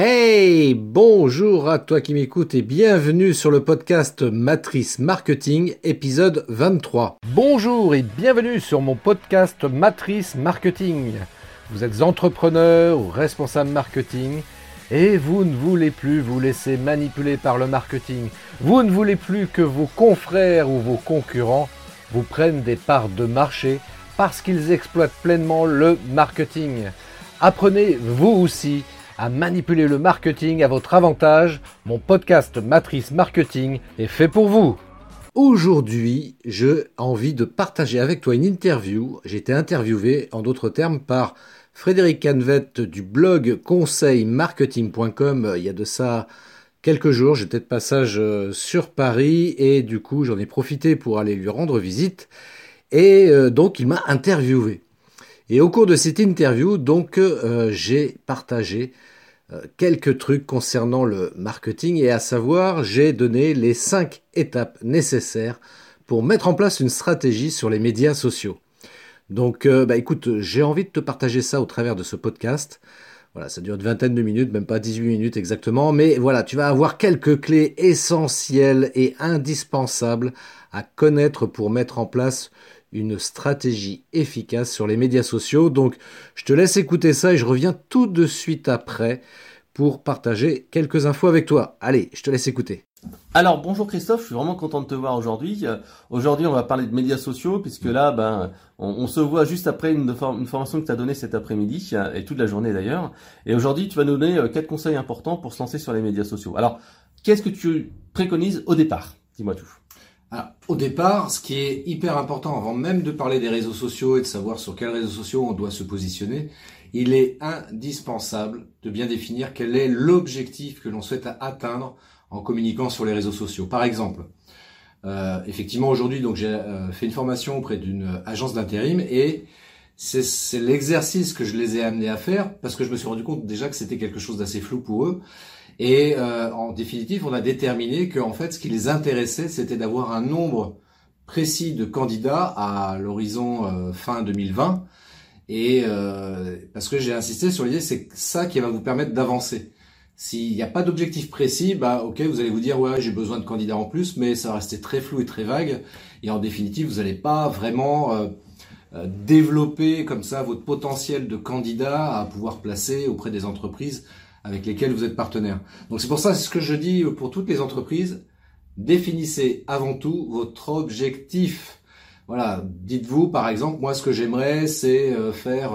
Hey, bonjour à toi qui m'écoutes et bienvenue sur le podcast Matrice Marketing, épisode 23. Bonjour et bienvenue sur mon podcast Matrice Marketing. Vous êtes entrepreneur ou responsable marketing et vous ne voulez plus vous laisser manipuler par le marketing. Vous ne voulez plus que vos confrères ou vos concurrents vous prennent des parts de marché parce qu'ils exploitent pleinement le marketing. Apprenez vous aussi à manipuler le marketing à votre avantage. Mon podcast Matrice Marketing est fait pour vous. Aujourd'hui, j'ai envie de partager avec toi une interview. J'ai été interviewé, en d'autres termes, par Frédéric Canvette du blog conseilmarketing.com. Il y a de ça quelques jours, j'étais de passage euh, sur Paris et du coup j'en ai profité pour aller lui rendre visite. Et euh, donc il m'a interviewé. Et au cours de cette interview, donc, euh, j'ai partagé euh, quelques trucs concernant le marketing et à savoir, j'ai donné les cinq étapes nécessaires pour mettre en place une stratégie sur les médias sociaux. Donc, euh, bah écoute, j'ai envie de te partager ça au travers de ce podcast. Voilà, ça dure une vingtaine de minutes, même pas 18 minutes exactement, mais voilà, tu vas avoir quelques clés essentielles et indispensables à connaître pour mettre en place une stratégie efficace sur les médias sociaux. Donc, je te laisse écouter ça et je reviens tout de suite après pour partager quelques infos avec toi. Allez, je te laisse écouter. Alors bonjour Christophe, je suis vraiment content de te voir aujourd'hui. Euh, aujourd'hui on va parler de médias sociaux puisque là ben on, se voit juste après une, formation que tu as donnée cet après-midi et toute la journée d'ailleurs. Et aujourd'hui tu vas nous donner euh, quatre conseils importants pour se lancer sur les médias sociaux. Alors qu'est-ce que tu préconises au départ? Dis-moi tout. Alors, au départ, ce qui est hyper important, avant même de parler des réseaux sociaux et de savoir sur quels réseaux sociaux on doit se positionner, il est indispensable de bien définir quel est l'objectif que l'on souhaite atteindre en communiquant sur les réseaux sociaux. Par exemple, euh, effectivement aujourd'hui, donc j'ai euh, fait une formation auprès d'une agence d'intérim et c'est l'exercice que je les ai amenés à faire parce que je me suis rendu compte déjà que c'était quelque chose d'assez flou pour eux et euh, en définitive, on a déterminé que en fait, ce qui les intéressait, c'était d'avoir un nombre précis de candidats à l'horizon euh, fin 2020. Et euh, parce que j'ai insisté sur l'idée, c'est ça qui va vous permettre d'avancer. S'il n'y a pas d'objectif précis, bah ok, vous allez vous dire ouais j'ai besoin de candidats en plus, mais ça va rester très flou et très vague. Et en définitive, vous n'allez pas vraiment développer comme ça votre potentiel de candidat à pouvoir placer auprès des entreprises avec lesquels vous êtes partenaire. Donc c'est pour ça, c'est ce que je dis pour toutes les entreprises, définissez avant tout votre objectif. Voilà, dites-vous par exemple, moi ce que j'aimerais c'est euh, faire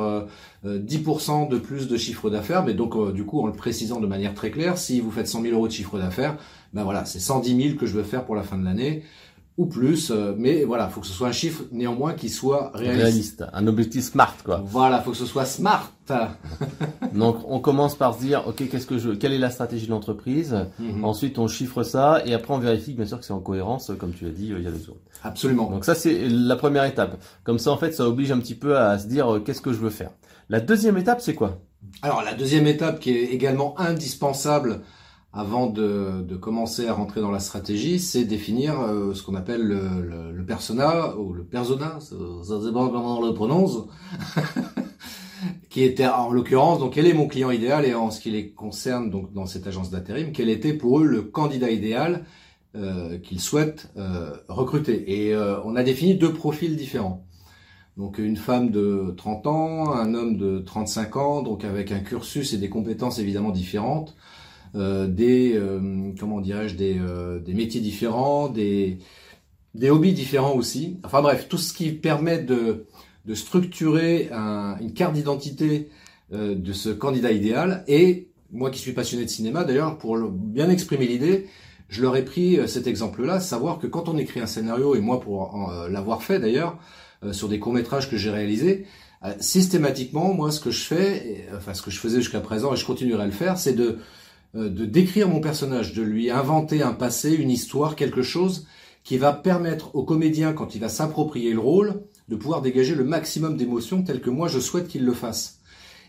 10% euh, de plus de chiffre d'affaires, mais donc euh, du coup en le précisant de manière très claire, si vous faites 100 000 euros de chiffre d'affaires, ben voilà, c'est 110 000 que je veux faire pour la fin de l'année ou plus, euh, mais voilà, faut que ce soit un chiffre néanmoins qui soit réaliste. réaliste. un objectif smart quoi. Voilà, faut que ce soit smart. Donc on commence par se dire, ok, qu'est-ce que je, quelle est la stratégie de l'entreprise? Mhm. Ensuite on chiffre ça et après on vérifie bien sûr que c'est en cohérence, comme tu as dit euh, il y a deux jours. Absolument. Donc ça c'est la première étape. Comme ça en fait ça oblige un petit peu à se dire euh, qu'est-ce que je veux faire? La deuxième étape c'est quoi? Alors la deuxième étape qui est également indispensable avant de, commencer à rentrer dans la stratégie, c'est définir euh, ce qu'on appelle le, le, persona ou le persona, ça, ça dépend comment on le prononce, qui était en l'occurrence donc quel est mon client idéal et en ce qui les concerne donc dans cette agence d'intérim, quel était pour eux le candidat idéal euh, qu'ils souhaitent euh, recruter. Et euh, on a défini deux profils différents. Donc une femme de 30 ans, un homme de 35 ans, donc avec un cursus et des compétences évidemment différentes. Euh, des euh, comment dirais-je des, euh, des métiers différents, des des hobbies différents aussi. Enfin bref, tout ce qui permet de de structurer un, une carte d'identité de ce candidat idéal. Et moi qui suis passionné de cinéma, d'ailleurs, pour bien exprimer l'idée, je leur ai pris cet exemple-là, savoir que quand on écrit un scénario, et moi pour l'avoir fait d'ailleurs, sur des courts-métrages que j'ai réalisés, systématiquement, moi ce que je fais, enfin ce que je faisais jusqu'à présent, et je continuerai à le faire, c'est de euh, de décrire mon personnage, de lui inventer un passé, une histoire, quelque chose qui va permettre au comédien, quand il va s'approprier le rôle, de pouvoir dégager le maximum d'émotions tel que moi je souhaite qu'il le fasse.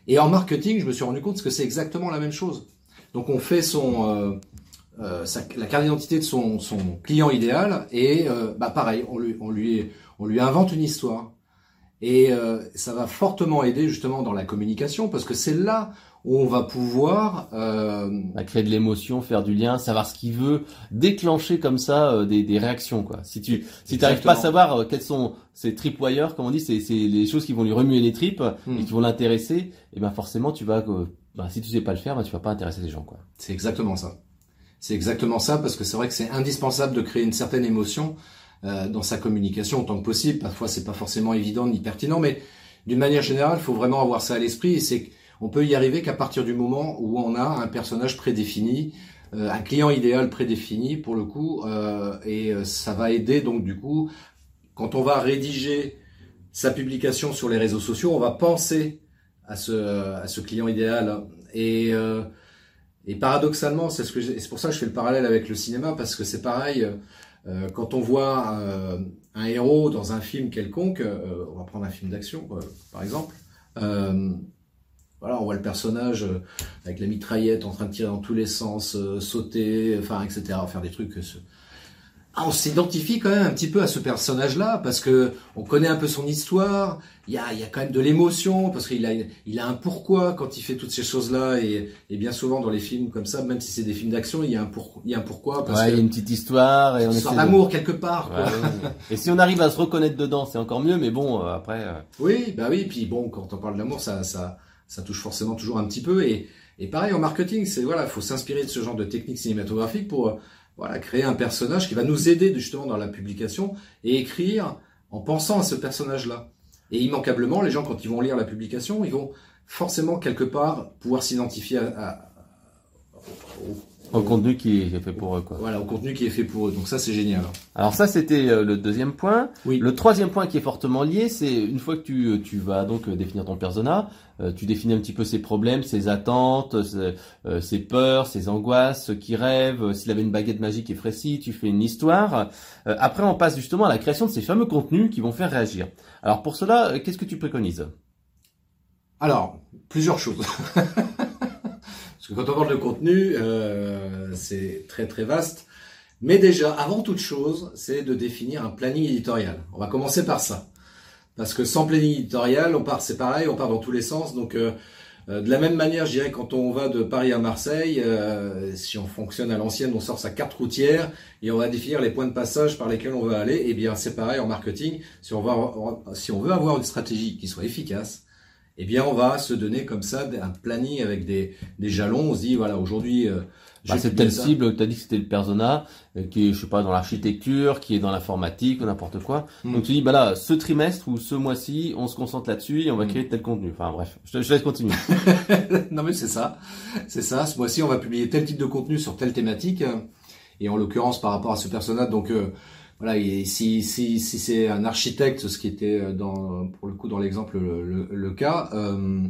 Et en marketing, je me suis rendu compte que c'est exactement la même chose. Donc on fait son euh, euh la carte d'identité de son, son, client idéal et euh, bah pareil, on lui, on lui, on lui invente une histoire. Et ça va fortement aider justement dans la communication parce que c'est là où on va pouvoir euh... Bah, créer de l'émotion, faire du lien, savoir ce qu'il veut, déclencher comme ça euh, des, des, réactions quoi. Si tu si t'arrives pas à savoir euh, quels sont ces tripwires, comme on dit, c'est c'est les choses qui vont lui remuer les tripes hmm. et qui vont l'intéresser, et eh ben forcément tu vas euh, bah, si tu sais pas le faire, bah, tu vas pas intéresser les gens quoi. C'est exactement ça. C'est exactement ça parce que c'est vrai que c'est indispensable de créer une certaine émotion dans sa communication autant que possible. Parfois c'est pas forcément évident ni pertinent, mais d'une manière générale, il faut vraiment avoir ça à l'esprit. Et c'est on peut y arriver qu'à partir du moment où on a un personnage prédéfini, euh, un client idéal prédéfini pour le coup, euh, et euh, ça va aider donc du coup, quand on va rédiger sa publication sur les réseaux sociaux, on va penser à ce, à ce client idéal. Et, et paradoxalement, c'est ce que c'est pour ça que je fais le parallèle avec le cinéma parce que c'est pareil. quand on voit un héros dans un film quelconque, on va prendre un film d'action par exemple, voilà, on voit le personnage euh, avec la mitraillette en train de tirer dans tous les sens, euh, sauter, enfin, etc., faire des trucs. Ah, on s'identifie quand même un petit peu à ce personnage-là parce que on connaît un peu son histoire. Il y a, il y a quand même de l'émotion parce qu'il a, il a un pourquoi quand il fait toutes ces choses-là et, et bien souvent dans les films comme ça, même si c'est des films d'action, il y a un pour, il y a un pourquoi. Parce ouais, il y a une petite histoire et on essaie d'amour quelque part. Quoi. et si on arrive à se reconnaître dedans, c'est encore mieux. Mais bon, euh, après. Oui, bah oui. Puis bon, quand on parle d'amour, ça, ça ça touche forcément toujours un petit peu. Et, pareil en marketing, c'est voilà, faut s'inspirer de ce genre de techniques cinématographiques pour voilà créer un personnage qui va nous aider justement dans la publication et écrire en pensant à ce personnage-là. Et immanquablement, les gens quand ils vont lire la publication, ils vont forcément quelque part pouvoir s'identifier à, contenu qui est fait pour eux, quoi. Voilà, au contenu qui est fait pour eux. Donc ça, c'est génial. Alors ça, c'était euh, le deuxième point. Oui. Le troisième point qui est fortement lié, c'est une fois que tu, euh, tu vas donc euh, définir ton persona, tu définis un petit peu ses problèmes, ses attentes, ses, peurs, ses angoisses, qui rêve. S'il avait une baguette magique et précis, tu fais une histoire. après, on passe justement à la création de ces fameux contenus qui vont faire réagir. Alors pour cela, qu'est-ce que tu préconises? Alors, plusieurs choses. Parce que quand on parle de contenu, euh, c'est très très vaste. Mais déjà, avant toute chose, c'est de définir un planning éditorial. On va commencer par ça. Parce que sans planning éditorial, on part, c'est pareil, on part dans tous les sens. Donc, euh, euh, de la même manière, je dirais, quand on va de Paris à Marseille, si on fonctionne à l'ancienne, on sort sa carte routière et on va définir les points de passage par lesquels on va aller. Et eh bien, c'est pareil en marketing. Si on veut avoir une stratégie qui soit efficace, eh bien, on va se donner comme ça un planning avec des, des jalons. On se dit, voilà, aujourd'hui, euh, bah, c'est telle cible, tu as dit que c'était le persona, euh, qui est, je sais pas, dans l'architecture, qui est dans l'informatique ou n'importe quoi. Hmm. Donc tu dis, bah là, ce trimestre ou ce mois-ci, on se concentre là-dessus et on va hmm. créer tel contenu. Enfin bref, je te, je laisse continuer. non mais c'est ça, c'est ça. Ce mois-ci, on va publier tel type de contenu sur telle thématique. Et en l'occurrence, par rapport à ce persona, donc... Euh, voilà, et si, si, si c'est un architecte, ce qui était euh, dans, pour le coup dans l'exemple le, le, cas, euh,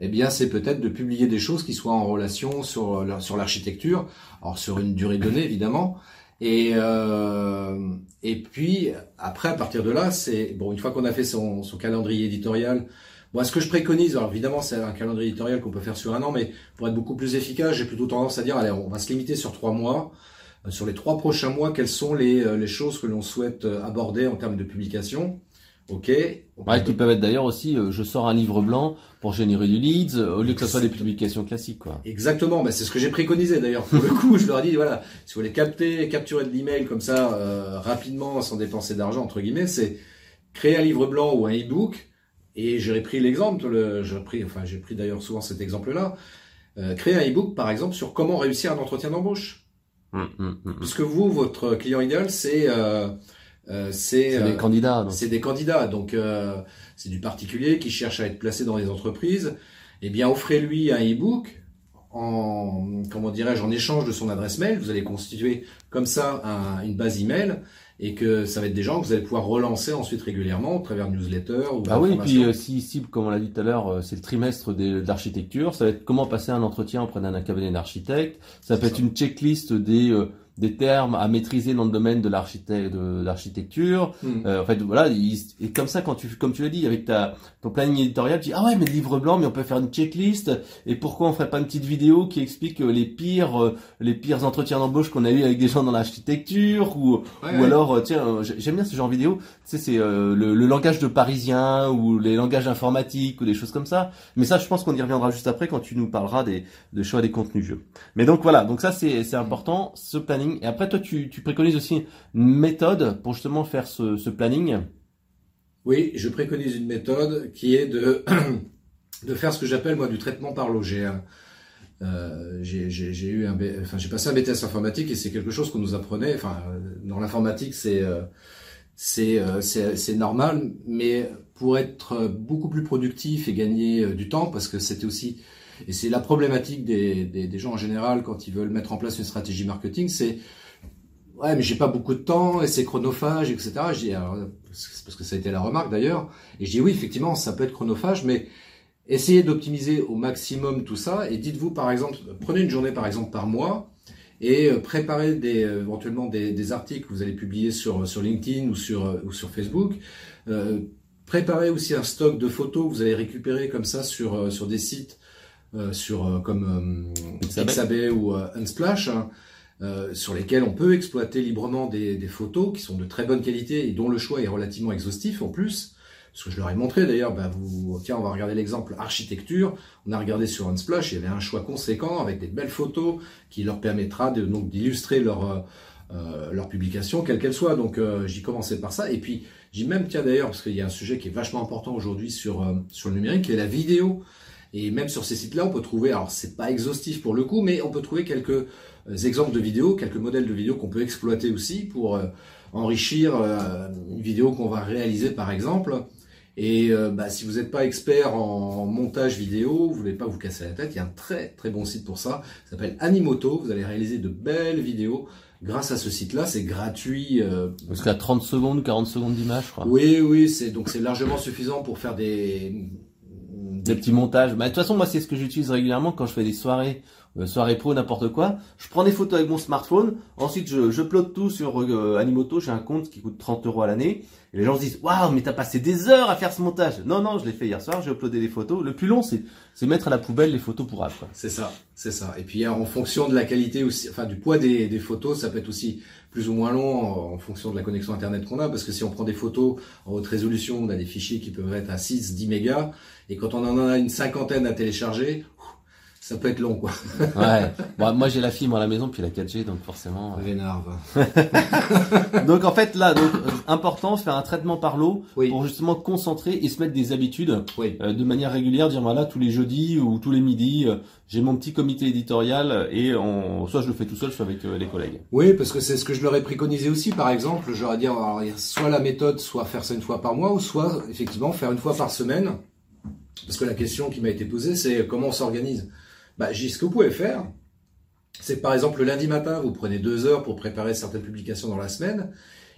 eh bien c'est peut-être de publier des choses qui soient en relation sur, sur l'architecture, alors sur une durée donnée évidemment, et, euh, et puis après à partir de là, c'est bon une fois qu'on a fait son, son calendrier éditorial, moi ce que je préconise, alors évidemment c'est un calendrier éditorial qu'on peut faire sur un an, mais pour être beaucoup plus efficace, j'ai plutôt tendance à dire allez on va se limiter sur trois mois. Euh, sur les trois prochains mois, quelles sont les, euh, les choses que l'on souhaite euh, aborder en termes de publication? Ok. Ouais, qui peuvent être d'ailleurs aussi, je sors un livre blanc pour générer du leads, au lieu que ce soit des publications classiques, quoi. Exactement, bah, c'est ce que j'ai préconisé d'ailleurs. Pour le coup, je leur ai dit, voilà, si vous voulez capter, capturer de l'email comme ça, rapidement, sans dépenser d'argent, entre guillemets, c'est créer un livre blanc ou un e-book. Et j'ai pris l'exemple, j'ai pris, enfin, j'ai pris d'ailleurs souvent cet exemple-là. créer un e-book, par exemple, sur comment réussir un entretien d'embauche. Hum, hum, hum, Parce que vous, votre client idéal, c'est euh, euh, c'est des candidats. C'est des candidats, donc euh, c'est du particulier qui cherche à être placé dans les entreprises. Eh bien, offrez-lui un e-book en comment dirais-je en échange de son adresse mail. Vous allez constituer comme ça une base email et que ça va être des gens que vous allez pouvoir relancer ensuite régulièrement au travers de newsletters ou Ah oui, et puis euh, si, si, comme on l'a dit tout à l'heure, euh, c'est le trimestre d'architecture, ça va être comment passer un entretien auprès d'un cabinet d'architecte, ça peut être une checklist des, euh, des termes à maîtriser dans le domaine de l'architecture. Hmm. Euh, en fait, voilà, et comme ça, quand tu, comme tu l'as dit, avec ta ton planning éditorial, tu dis ah ouais, mais le livre blanc, mais on peut faire une checklist. Et pourquoi on ferait pas une petite vidéo qui explique euh, les pires, euh, les pires entretiens d'embauche qu'on a eu avec des gens dans l'architecture ou ou alors tiens, j'aime bien ce genre de vidéo. Tu sais, c'est le, le, langage de parisien ou les langages informatiques ou des choses comme ça. Mais ça, je pense qu'on y reviendra juste après quand tu nous parleras des, des choix des contenus jeux. Mais donc voilà, donc ça c'est c'est important, ce planning. Et après toi, tu, préconises aussi une méthode pour justement faire ce, planning. Oui, je préconise une méthode qui est de de faire ce que j'appelle moi du traitement par loger. Euh, j'ai eu enfin j'ai passé un BTS informatique et c'est quelque chose qu'on nous apprenait. Enfin, dans l'informatique, c'est euh, euh, c'est c'est normal, mais pour être beaucoup plus productif et gagner du temps, parce que c'était aussi et c'est la problématique des, des, gens en général quand ils veulent mettre en place une stratégie marketing, c'est ouais mais j'ai pas beaucoup de temps et c'est chronophage etc. c'est parce que ça a été la remarque d'ailleurs et je dis oui effectivement ça peut être chronophage mais essayez d'optimiser au maximum tout ça et dites-vous par exemple prenez une journée par exemple par mois et euh, préparez euh, éventuellement des, articles que vous allez publier sur, sur LinkedIn ou sur, euh, ou sur Facebook. Préparez aussi un stock de photos que vous allez récupérer comme ça sur, sur des sites sur euh, comme Pixabay ou Unsplash. Hein, euh, sur lesquels on peut exploiter librement des, des, photos qui sont de très bonne qualité et dont le choix est relativement exhaustif en plus. Ce que je leur ai montré d'ailleurs, bah vous, tiens, on va regarder l'exemple architecture. On a regardé sur Unsplash, il y avait un choix conséquent avec des belles photos qui leur permettra de, donc d'illustrer leur euh, leur publication, quelle qu'elle soit. Donc euh, j'y commençais par ça. Et puis j'ai même tiens d'ailleurs parce qu'il y a un sujet qui est vachement important aujourd'hui sur sur le numérique, qui est la vidéo. Et même sur ces sites-là, on peut trouver, alors c'est pas exhaustif pour le coup, mais on peut trouver quelques euh, exemples de vidéos, quelques modèles de vidéos qu'on peut exploiter aussi pour euh, enrichir euh, une vidéo qu'on va réaliser par exemple. Et bah, si vous n'êtes pas expert en montage vidéo, vous voulez pas vous casser la tête, il y a un très très bon site pour ça, ça s'appelle Animoto, vous allez réaliser de belles vidéos grâce à ce site-là, c'est gratuit. Euh, Parce qu'à 30 secondes, 40 secondes d'image, je crois. Oui, oui, c'est donc c'est largement suffisant pour faire des des petits montages. Bah, de toute façon, moi, c'est ce que j'utilise régulièrement quand je fais des soirées, euh, soirées pro, n'importe quoi. Je prends des photos avec mon smartphone. Ensuite, je, je tout sur euh, Animoto. J'ai un compte qui coûte 30 euros à l'année. Et les gens se disent, waouh, mais t'as passé des heures à faire ce montage. Non, non, je l'ai fait hier soir. J'ai uploadé des photos. Le plus long, c'est, c'est mettre à la poubelle les photos pour après. C'est ça, c'est ça. Et puis, en fonction de la qualité aussi, enfin, du poids des, des photos, ça peut être aussi plus ou moins long en fonction de la connexion internet qu'on a, parce que si on prend des photos en haute résolution, on a des fichiers qui peuvent être à 6, 10 mégas, et quand on en a une cinquantaine à télécharger, ça peut être long, quoi. ouais. Bon, moi, j'ai la fibre à la maison, puis la 4G, donc forcément. Euh... donc, en fait, là, donc, euh, important, faire un traitement par l'eau pour justement concentrer et se mettre des habitudes euh, de manière régulière. Dire, voilà, tous les jeudis ou tous les midis, euh, j'ai mon petit comité éditorial et on, soit je le fais tout seul, soit avec les collègues. Oui, parce que c'est ce que je leur ai préconisé aussi. Par exemple, j'aurais dire, alors, soit la méthode, soit faire ça une fois par mois, ou soit effectivement faire une fois par semaine. Parce que la question qui m'a été posée, c'est comment on s'organise. Bah, j'ai ce que vous pouvez faire, c'est par exemple le lundi matin, vous prenez deux heures pour préparer certaines publications dans la semaine,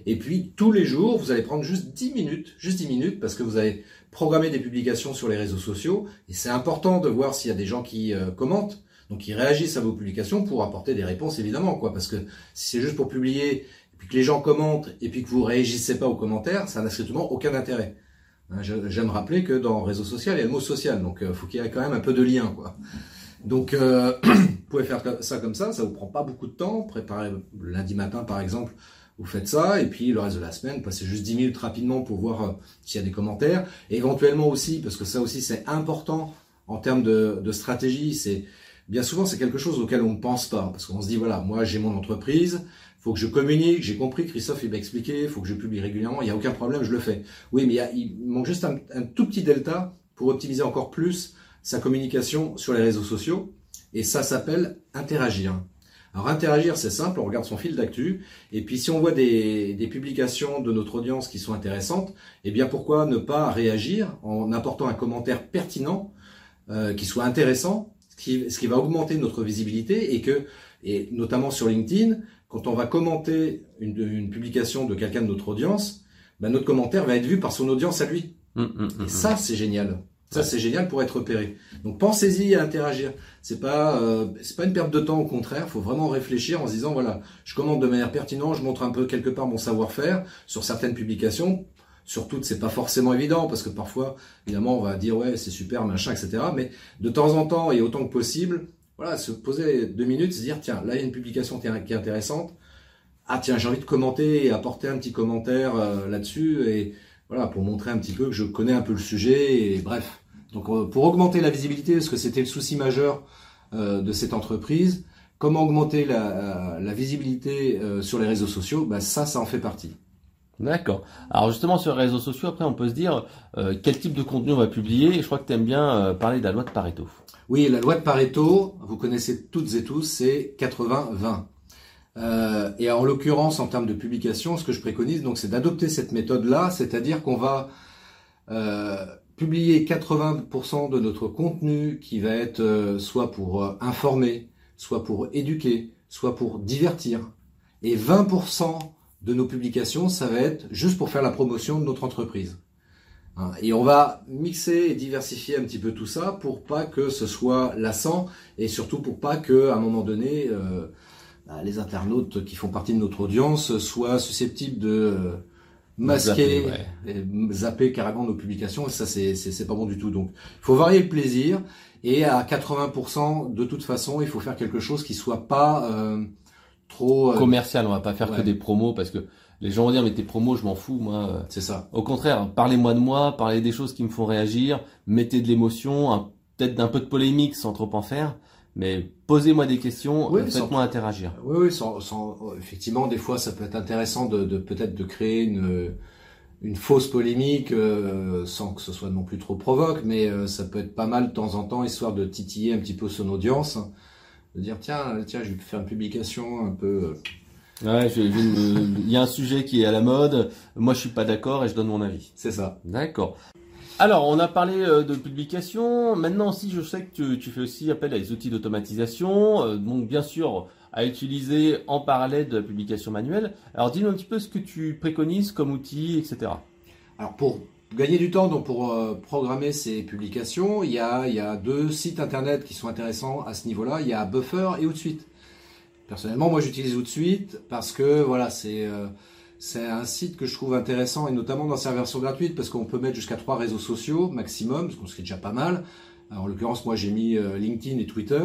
et puis tous les jours, vous allez prendre juste 10 minutes, juste 10 minutes, parce que vous allez programmer des publications sur les réseaux sociaux, et c'est important de voir s'il y a des gens qui euh, commentent, donc qui réagissent à vos publications pour apporter des réponses évidemment, quoi, parce que si c'est juste pour publier, et puis que les gens commentent, et puis que vous réagissez pas aux commentaires, ça n'a strictement aucun intérêt. Hein, j'aime rappeler que dans réseau social, il y a le mot social, donc il euh, faut qu'il y ait quand même un peu de lien, quoi. Donc, euh, vous pouvez faire ça comme ça, ça vous prend pas beaucoup de temps. Préparez lundi matin, par exemple, vous faites ça, et puis le reste de la semaine, passez juste 10 minutes rapidement pour voir euh, s'il y a des commentaires. éventuellement aussi, parce que ça aussi c'est important en termes de, stratégie, c'est bien souvent c'est quelque chose auquel on ne pense pas, parce qu'on se dit voilà, moi j'ai mon entreprise, faut que je communique, j'ai compris, Christophe il m'a expliqué, faut que je publie régulièrement, il n'y a aucun problème, je le fais. Oui, mais il, manque juste un tout petit delta pour optimiser encore plus sa communication sur les réseaux sociaux. Et ça s'appelle interagir. Alors interagir, c'est simple, on regarde son fil d'actu, et puis si on voit des, des, publications de notre audience qui sont intéressantes, eh bien pourquoi ne pas réagir en apportant un commentaire pertinent, euh, qui soit intéressant, ce qui, ce qui, va augmenter notre visibilité, et que, et notamment sur LinkedIn, quand on va commenter une, une publication de quelqu'un de notre audience, ben notre commentaire va être vu par son audience à lui. Mmh, mmh, mmh, et ça, c'est génial. Ça, c'est génial pour être repéré. Donc, pensez-y à interagir. C'est pas, euh, c'est pas une perte de temps, au contraire. faut vraiment réfléchir en se disant, voilà, je commande de manière pertinente, je montre un peu quelque part mon savoir-faire sur certaines publications. Sur toutes, c'est pas forcément évident parce que parfois, évidemment, on va dire, ouais, c'est super, machin, etc. Mais de temps en temps et autant que possible, voilà, se poser deux minutes, se dire, tiens, là, il y a une publication qui est intéressante. Ah, tiens, j'ai envie de commenter et apporter un petit commentaire euh, là-dessus et, voilà, pour montrer un petit peu que je connais un peu le sujet et bref. Donc euh, pour augmenter la visibilité, parce que c'était le souci majeur euh, de cette entreprise, comment augmenter la, visibilité euh, sur les réseaux sociaux, bah, ça, ça en fait partie. D'accord. Alors justement sur les réseaux sociaux, après on peut se dire quel type de contenu on va publier. Et je crois que tu aimes bien parler de la loi de Pareto. Oui, la loi de Pareto, vous connaissez toutes et tous, c'est 80-20. Euh, et en l'occurrence, en termes de publication, ce que je préconise, donc, c'est d'adopter cette méthode-là, c'est-à-dire qu'on va euh, publier 80% de notre contenu qui va être euh, soit pour informer, soit pour éduquer, soit pour divertir, et 20% de nos publications, ça va être juste pour faire la promotion de notre entreprise. Hein, et on va mixer et diversifier un petit peu tout ça pour pas que ce soit lassant et surtout pour pas que à un moment donné les internautes qui font partie de notre audience soient susceptibles de euh, masquer, et zapper carrément nos publications. Et ça, c'est pas bon du tout. Donc, il faut varier le plaisir. Et à 80%, de toute façon, il faut faire quelque chose qui soit pas euh, trop euh, commercial. On va pas faire que des promos parce que les gens vont dire mais tes promos, je m'en fous, moi. C'est ça. Au contraire, parlez-moi de moi, parlez des choses qui me font réagir, mettez de l'émotion, peut-être d'un peu de polémique sans trop en faire. Mais posez-moi des questions, faites-moi interagir. Oui, oui, sans, effectivement, des fois, ça peut être intéressant de, de peut-être de créer une, une fausse polémique euh, sans que ce soit non plus trop provoque, mais euh, ça peut être pas mal de temps en temps, histoire de titiller un petit peu son audience, de dire tiens, tiens, je vais faire une publication un peu. Euh, ouais, il y a un sujet qui est à la mode. Moi, je suis pas d'accord et je donne mon avis. C'est ça. D'accord. Alors, on a parlé euh, de publication. Maintenant aussi, je sais que tu, fais aussi appel à des outils d'automatisation. Euh, donc, bien sûr, à utiliser en parallèle de la publication manuelle. Alors, dis-nous un petit peu ce que tu préconises comme outil, etc. Alors, pour gagner du temps, donc pour euh, programmer ces publications, il y, a, il y a deux sites internet qui sont intéressants à ce niveau-là. Il y a Buffer et OutSuite. Personnellement, moi, j'utilise OutSuite parce que, voilà, c'est c'est un site que je trouve intéressant et notamment dans sa version gratuite parce qu'on peut mettre jusqu'à trois réseaux sociaux maximum, ce qui est déjà pas mal. en l'occurrence, moi j'ai mis euh, LinkedIn et Twitter.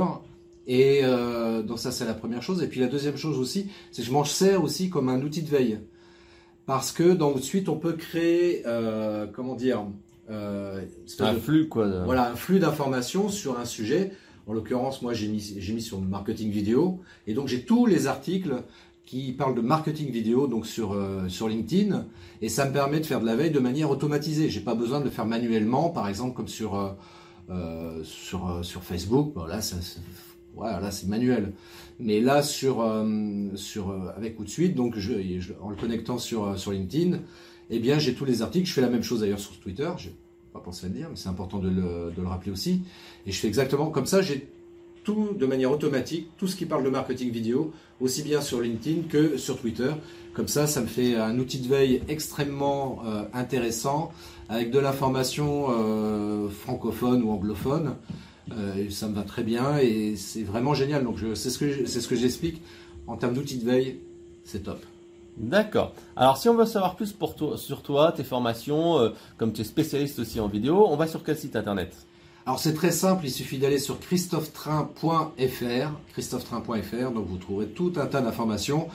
Et euh, donc ça c'est la première chose. Et puis la deuxième chose aussi, c'est que je m'en sers aussi comme un outil de veille. Parce que dans suite on peut créer, euh, comment dire, un flux quoi. Voilà, un flux d'informations sur un sujet. En l'occurrence, moi j'ai mis, j'ai mis sur le marketing vidéo. Et donc j'ai tous les articles qui parle de marketing vidéo donc sur, euh, sur LinkedIn et ça me permet de faire de la veille de manière automatisée. J'ai pas besoin de le faire manuellement, par exemple comme sur, euh, euh, sur, sur Facebook. Bon, là, voilà, c'est manuel. Mais là, sur, sur, avec ou de suite, donc je, en le connectant sur, sur LinkedIn, eh bien, j'ai tous les articles. Je fais la même chose d'ailleurs sur Twitter. J'ai pas pensé à le dire, mais c'est important de le, de le rappeler aussi. Et je fais exactement comme ça. J'ai tout de manière automatique, tout ce qui parle de marketing vidéo, aussi bien sur LinkedIn que sur Twitter. Comme ça, ça me fait un outil de veille extrêmement euh, intéressant, avec de l'information euh, francophone ou anglophone. Euh, ça me va très bien et c'est vraiment génial. Donc c'est ce que j'explique en termes d'outils de veille, c'est top. D'accord. Alors si on veut savoir plus pour toi, sur toi, tes formations, comme tu es spécialiste aussi en vidéo, on va sur quel site internet? Alors c'est très simple, il suffit d'aller sur christophetrain.fr, christophetrain.fr, donc vous trouverez tout un tas d'informations.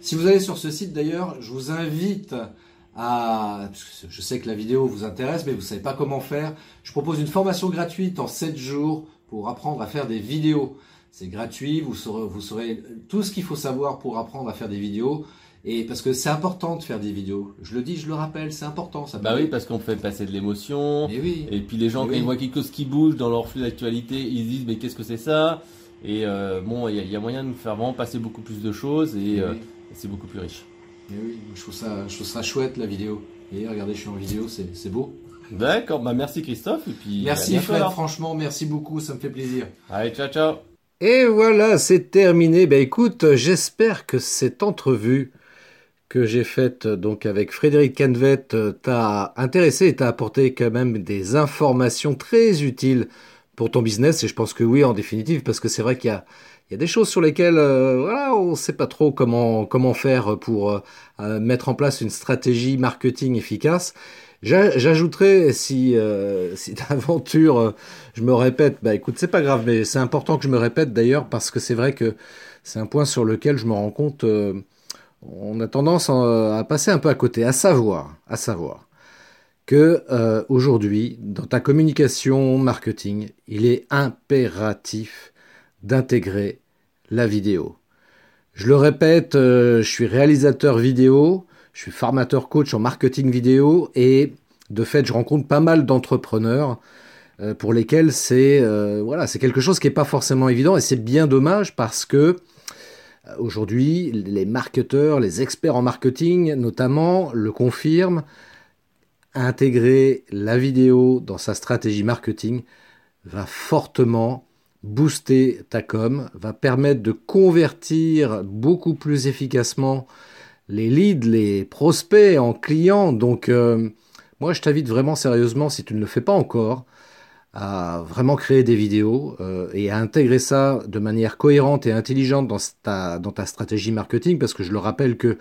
Si vous allez sur ce site d'ailleurs, je vous invite à, je sais que la vidéo vous intéresse, mais vous ne savez pas comment faire. Je propose une formation gratuite en 7 jours pour apprendre à faire des vidéos. C'est gratuit, vous saurez, vous saurez tout ce qu'il faut savoir pour apprendre à faire des vidéos. Et parce que c'est important de faire des vidéos. Je le dis, je le rappelle, c'est important. Ça bah oui, parce qu'on fait passer de l'émotion. Et, oui. et puis les gens, quand ils voient quelque chose qui bouge dans leur flux d'actualité, ils disent mais qu'est-ce que c'est ça? Et euh, bon, il y, a moyen de faire vraiment passer beaucoup plus de choses et, euh, c'est beaucoup plus riche. Et oui, je trouve ça, je trouve ça chouette la vidéo. Et regardez, je suis en vidéo, c'est beau. D'accord, bah merci Christophe et puis merci Fred, franchement, merci beaucoup, ça me fait plaisir. Allez, ciao ciao. Et voilà, c'est terminé. Ben écoute, j'espère que cette entrevue que j'ai faite donc avec Frédéric Canvet t'a intéressé et t'a apporté quand même des informations très utiles pour ton business. Et je pense que oui, en définitive, parce que c'est vrai qu'il y a, des choses sur lesquelles voilà, on ne sait pas trop comment, faire pour mettre en place une stratégie marketing efficace. J'ajouterais, si, euh, si d'aventure euh, je me répète, bah écoute, c'est pas grave, mais c'est important que je me répète d'ailleurs parce que c'est vrai que c'est un point sur lequel je me rends compte, euh, on a tendance à passer un peu à côté, à savoir, à savoir que euh, aujourd'hui, dans ta communication marketing, il est impératif d'intégrer la vidéo. Je le répète, je suis réalisateur vidéo, je suis formateur coach en marketing vidéo et de fait, je rencontre pas mal d'entrepreneurs euh, pour lesquels c'est euh, voilà, c'est quelque chose qui n'est pas forcément évident et c'est bien dommage parce que euh, aujourd'hui, les marketeurs, les experts en marketing notamment le confirment. Intégrer la vidéo dans sa stratégie marketing va fortement booster ta com, va permettre de convertir beaucoup plus efficacement les leads, les prospects en clients. Donc, euh, moi, je t'invite vraiment sérieusement, si tu ne le fais pas encore, à vraiment créer des vidéos euh, et à intégrer ça de manière cohérente et intelligente dans ta, dans ta stratégie marketing, parce que je le rappelle que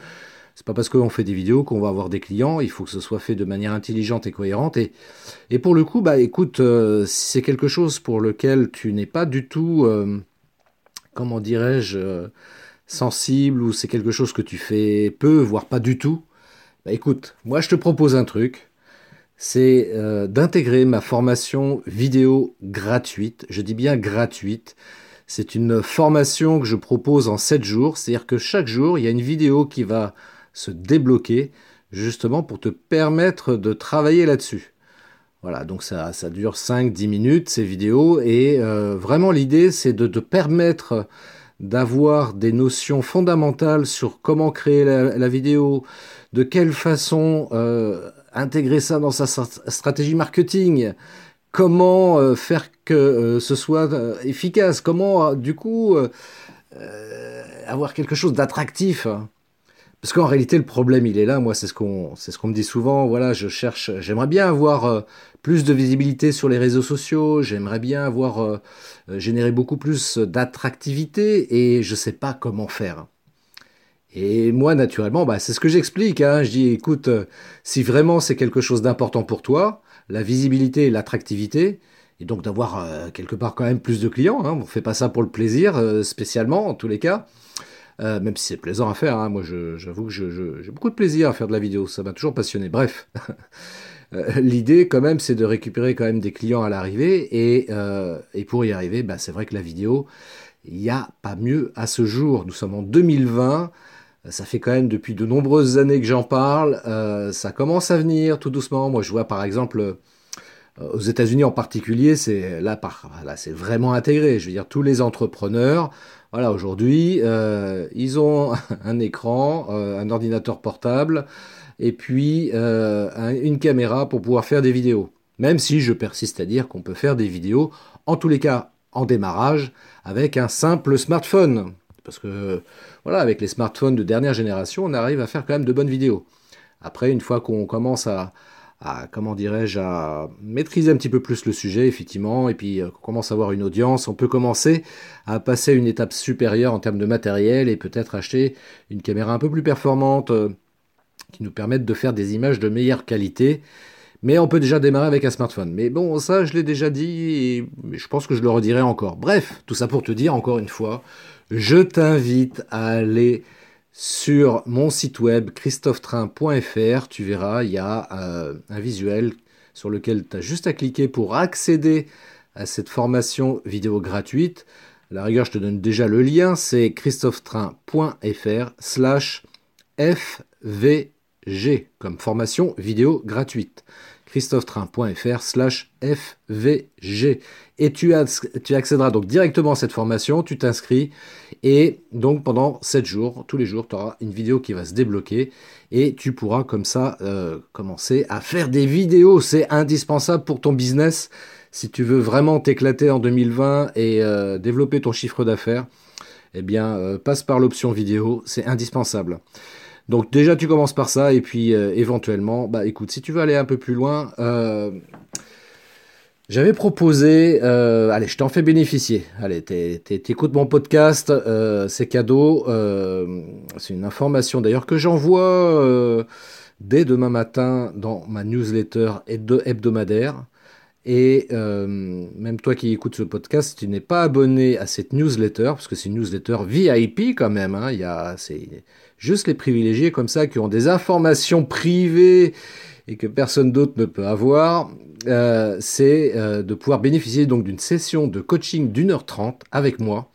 c'est pas parce qu'on fait des vidéos qu'on va avoir des clients, il faut que ce soit fait de manière intelligente et cohérente. Et, et pour le coup, bah écoute, euh, si c'est quelque chose pour lequel tu n'es pas du tout, comment dirais-je, sensible ou c'est quelque chose que tu fais peu, voire pas du tout, bah écoute, moi je te propose un truc, c'est euh, d'intégrer ma formation vidéo gratuite. Je dis bien gratuite. C'est une formation que je propose en 7 jours, c'est-à-dire que chaque jour, il y a une vidéo qui va se débloquer justement pour te permettre de travailler là-dessus. Voilà, donc ça, dure 5-10 minutes ces vidéos et euh, vraiment l'idée c'est de te permettre d'avoir des notions fondamentales sur comment créer la, vidéo, de quelle façon euh, intégrer ça dans sa stratégie marketing, comment euh, faire que euh, ce soit efficace, comment du coup avoir quelque chose d'attractif? Parce qu'en réalité, le problème, il est là. Moi, c'est ce qu'on, me dit souvent. Voilà, je cherche, j'aimerais bien avoir euh, plus de visibilité sur les réseaux sociaux. J'aimerais bien avoir euh, euh, généré beaucoup plus d'attractivité et je sais pas comment faire. Et moi, naturellement, bah, c'est ce que j'explique. Hein. Je dis, écoute, si vraiment c'est quelque chose d'important pour toi, la visibilité et l'attractivité, et donc d'avoir quelque part quand même plus de clients. Hein. On fait pas ça pour le plaisir, spécialement en tous les cas. Euh, même si c'est plaisant à faire. Hein. Moi, j'avoue que j'ai beaucoup de plaisir à faire de la vidéo. Ça m'a toujours passionné. Bref. Euh, l'idée, quand même, c'est de récupérer quand même des clients à l'arrivée. Et, euh, et, pour y arriver, bah, c'est vrai que la vidéo, il n'y a pas mieux à ce jour. Nous sommes en 2020. Ça fait quand même depuis de nombreuses années que j'en parle. ça commence à venir tout doucement. Moi, je vois par exemple aux États-Unis en particulier, c'est là, c'est vraiment intégré. Je veux dire, tous les entrepreneurs voilà, aujourd'hui, euh, ils ont un écran, euh, un ordinateur portable, et puis euh, une caméra pour pouvoir faire des vidéos. Même si je persiste à dire qu'on peut faire des vidéos, en tous les cas en démarrage, avec un simple smartphone. Parce que, voilà, avec les smartphones de dernière génération, on arrive à faire quand même de bonnes vidéos. Après, une fois qu'on commence à, comment dirais-je, à maîtriser un petit peu plus le sujet, effectivement, et puis euh, on commence à avoir une audience, on peut commencer à passer à une étape supérieure en termes de matériel et peut-être acheter une caméra un peu plus performante euh, qui nous permette de faire des images de meilleure qualité. Mais on peut déjà démarrer avec un smartphone. Mais bon, ça, je l'ai déjà dit et je pense que je le redirai encore. Bref, tout ça pour te dire encore une fois, je t'invite à aller sur mon site web christophetrain.fr, tu verras, il y a euh, un visuel sur lequel tu as juste à cliquer pour accéder à cette formation vidéo gratuite. La rigueur, je te donne déjà le lien, c'est christophetrain.fr slash FVG comme formation vidéo gratuite christophetrain.fr slash FVG. Et tu, accéderas donc directement à cette formation, tu t'inscris, et donc pendant 7 jours, tous les jours, tu auras une vidéo qui va se débloquer, et tu pourras comme ça euh, commencer à faire des vidéos. C'est indispensable pour ton business. Si tu veux vraiment t'éclater en 2020 et euh, développer ton chiffre d'affaires, eh bien, euh, passe par l'option vidéo, c'est indispensable. Donc déjà tu commences par ça et puis euh, éventuellement, bah écoute, si tu veux aller un peu plus loin, euh, j'avais proposé, euh, allez, je t'en fais bénéficier. Allez, t'écoutes mon podcast, c'est cadeau. c'est une information d'ailleurs que j'envoie dès demain matin dans ma newsletter hebdomadaire. Et même toi qui écoutes ce podcast, tu n'es pas abonné à cette newsletter, parce que c'est une newsletter VIP quand même, hein, il y a, juste les privilégiés comme ça qui ont des informations privées et que personne d'autre ne peut avoir, euh, c'est euh, de pouvoir bénéficier donc d'une session de coaching d'une heure trente avec moi.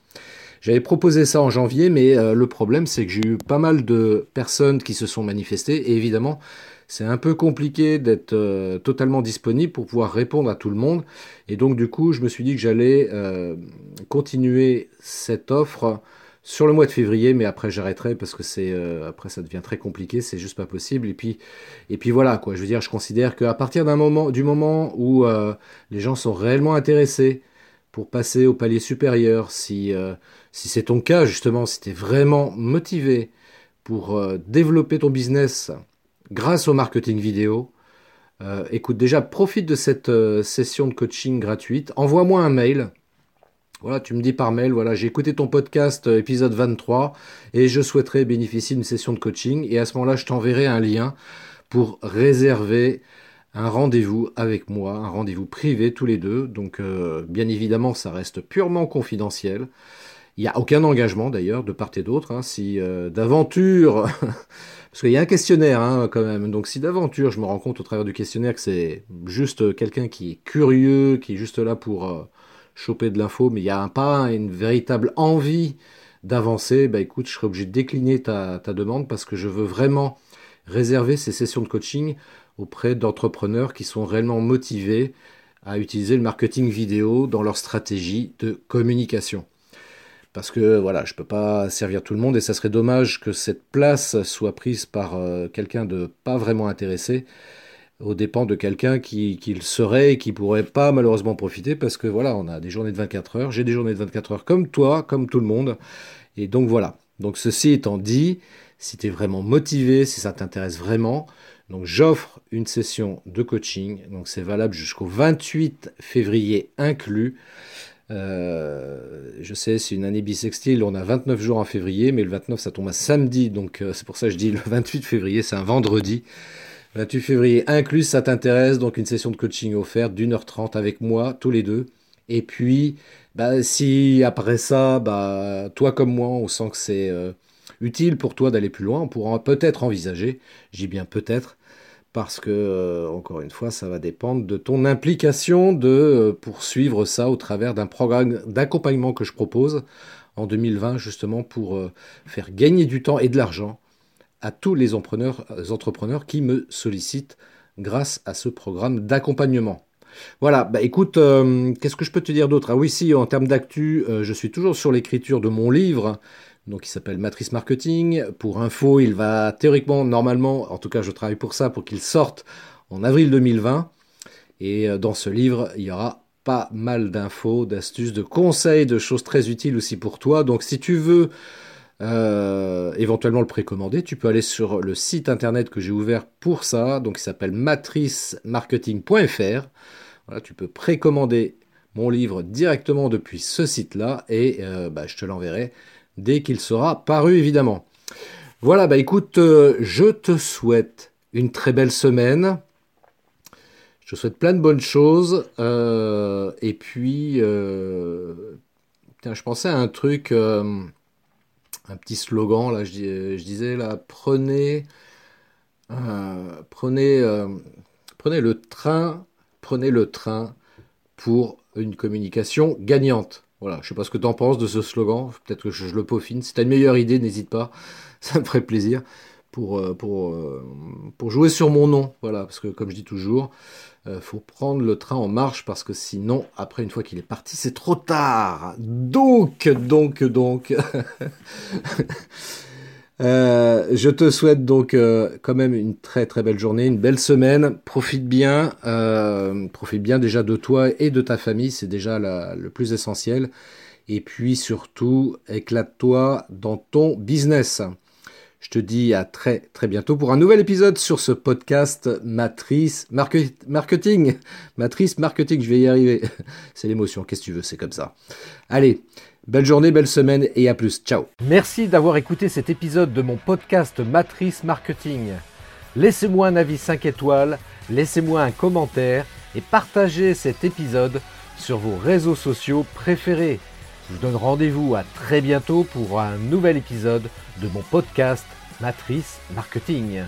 J'avais proposé ça en janvier, mais le problème c'est que j'ai eu pas mal de personnes qui se sont manifestées et évidemment c'est un peu compliqué d'être euh, totalement disponible pour pouvoir répondre à tout le monde. Et donc du coup, je me suis dit que j'allais euh, continuer cette offre sur le mois de février, mais après j'arrêterai parce que c'est euh, après ça devient très compliqué, c'est juste pas possible. Et puis et puis voilà quoi. Je veux dire, je considère qu'à partir d'un moment, du moment où les gens sont réellement intéressés pour passer au palier supérieur, si si c'est ton cas justement, si tu es vraiment motivé pour développer ton business grâce au marketing vidéo. Euh, écoute, déjà, profite de cette euh, session de coaching gratuite. Envoie-moi un mail. Voilà, tu me dis par mail, voilà, j'ai écouté ton podcast euh, épisode 23 et je souhaiterais bénéficier d'une session de coaching. Et à ce moment-là, je t'enverrai un lien pour réserver un rendez-vous avec moi, un rendez-vous privé tous les deux. Donc, bien évidemment, ça reste purement confidentiel. Il n'y a aucun engagement d'ailleurs de part et d'autre. Hein. Si d'aventure Parce qu'il y a un questionnaire hein, quand même. Donc si d'aventure je me rends compte au travers du questionnaire que c'est juste quelqu'un qui est curieux, qui est juste là pour euh, choper de l'info, mais il n'y a pas une véritable envie d'avancer, bah écoute, je serai obligé de décliner ta, demande parce que je veux vraiment réserver ces sessions de coaching auprès d'entrepreneurs qui sont réellement motivés à utiliser le marketing vidéo dans leur stratégie de communication. Parce que voilà, je peux pas servir tout le monde et ça serait dommage que cette place soit prise par euh, quelqu'un de pas vraiment intéressé aux dépens de quelqu'un qui, le serait et qui pourrait pas malheureusement profiter parce que voilà, on a des journées de 24 heures, j'ai des journées de 24 heures comme toi, comme tout le monde. Et donc voilà. Donc ceci étant dit, si tu es vraiment motivé, si ça t'intéresse vraiment, donc j'offre une session de coaching, donc c'est valable jusqu'au 28 février inclus. Euh, je sais, c'est une année bisextile, on a 29 jours en février, mais le 29 ça tombe à samedi, donc euh, c'est pour ça que je dis le 28 février, c'est un vendredi. 28 février inclus, ça t'intéresse, donc une session de coaching offerte d'une heure trente avec moi, tous les deux. Et puis, bah, si après ça, bah, toi comme moi, on sent que c'est euh, utile pour toi d'aller plus loin, on pourra peut-être envisager, j'ai bien peut-être, parce que, euh, encore une fois, ça va dépendre de ton implication de euh, poursuivre ça au travers d'un programme d'accompagnement que je propose en 2020, justement pour faire gagner du temps et de l'argent à tous les entrepreneurs, entrepreneurs qui me sollicitent grâce à ce programme d'accompagnement. Voilà, bah écoute, qu'est-ce que je peux te dire d'autre? Ah oui, si, en termes d'actu, je suis toujours sur l'écriture de mon livre donc il s'appelle Matrice Marketing. Pour info, il va théoriquement, normalement, en tout cas je travaille pour ça, pour qu'il sorte en avril 2020. Et euh, dans ce livre, il y aura pas mal d'infos, d'astuces, de conseils, de choses très utiles aussi pour toi. Donc si tu veux euh, éventuellement le précommander, tu peux aller sur le site internet que j'ai ouvert pour ça, donc il s'appelle matricemarketing.fr. Voilà, tu peux précommander mon livre directement depuis ce site-là et euh, bah, je te l'enverrai dès qu'il sera paru évidemment. Voilà, bah écoute, euh, je te souhaite une très belle semaine. Je te souhaite plein de bonnes choses. Euh, et puis, je pensais à un truc, un petit slogan, là, je, je, disais, là, prenez, prenez, prenez le train, prenez le train pour une communication gagnante. Voilà, je sais pas ce que tu en penses de ce slogan, peut-être que je, le peaufine. Si tu as une meilleure idée, n'hésite pas, ça me ferait plaisir pour, euh, pour, euh, pour jouer sur mon nom. Voilà, parce que comme je dis toujours, euh, faut prendre le train en marche parce que sinon, après, une fois qu'il est parti, c'est trop tard. Donc, donc, donc. Euh, je te souhaite donc euh, quand même une très très belle journée, une belle semaine. Profite bien, profite bien déjà de toi et de ta famille, c'est déjà le plus essentiel. Et puis surtout, éclate-toi dans ton business. Je te dis à très très bientôt pour un nouvel épisode sur ce podcast Matrice Marketing. Matrice Marketing, je vais y arriver. C'est l'émotion, qu'est-ce que tu veux, c'est comme ça. Allez, belle journée, belle semaine et à plus. Ciao. Merci d'avoir écouté cet épisode de mon podcast Matrice Marketing. Laissez-moi un avis 5 étoiles, laissez-moi un commentaire et partagez cet épisode sur vos réseaux sociaux préférés. Je vous donne rendez-vous à très bientôt pour un nouvel épisode de mon podcast Matrice Marketing.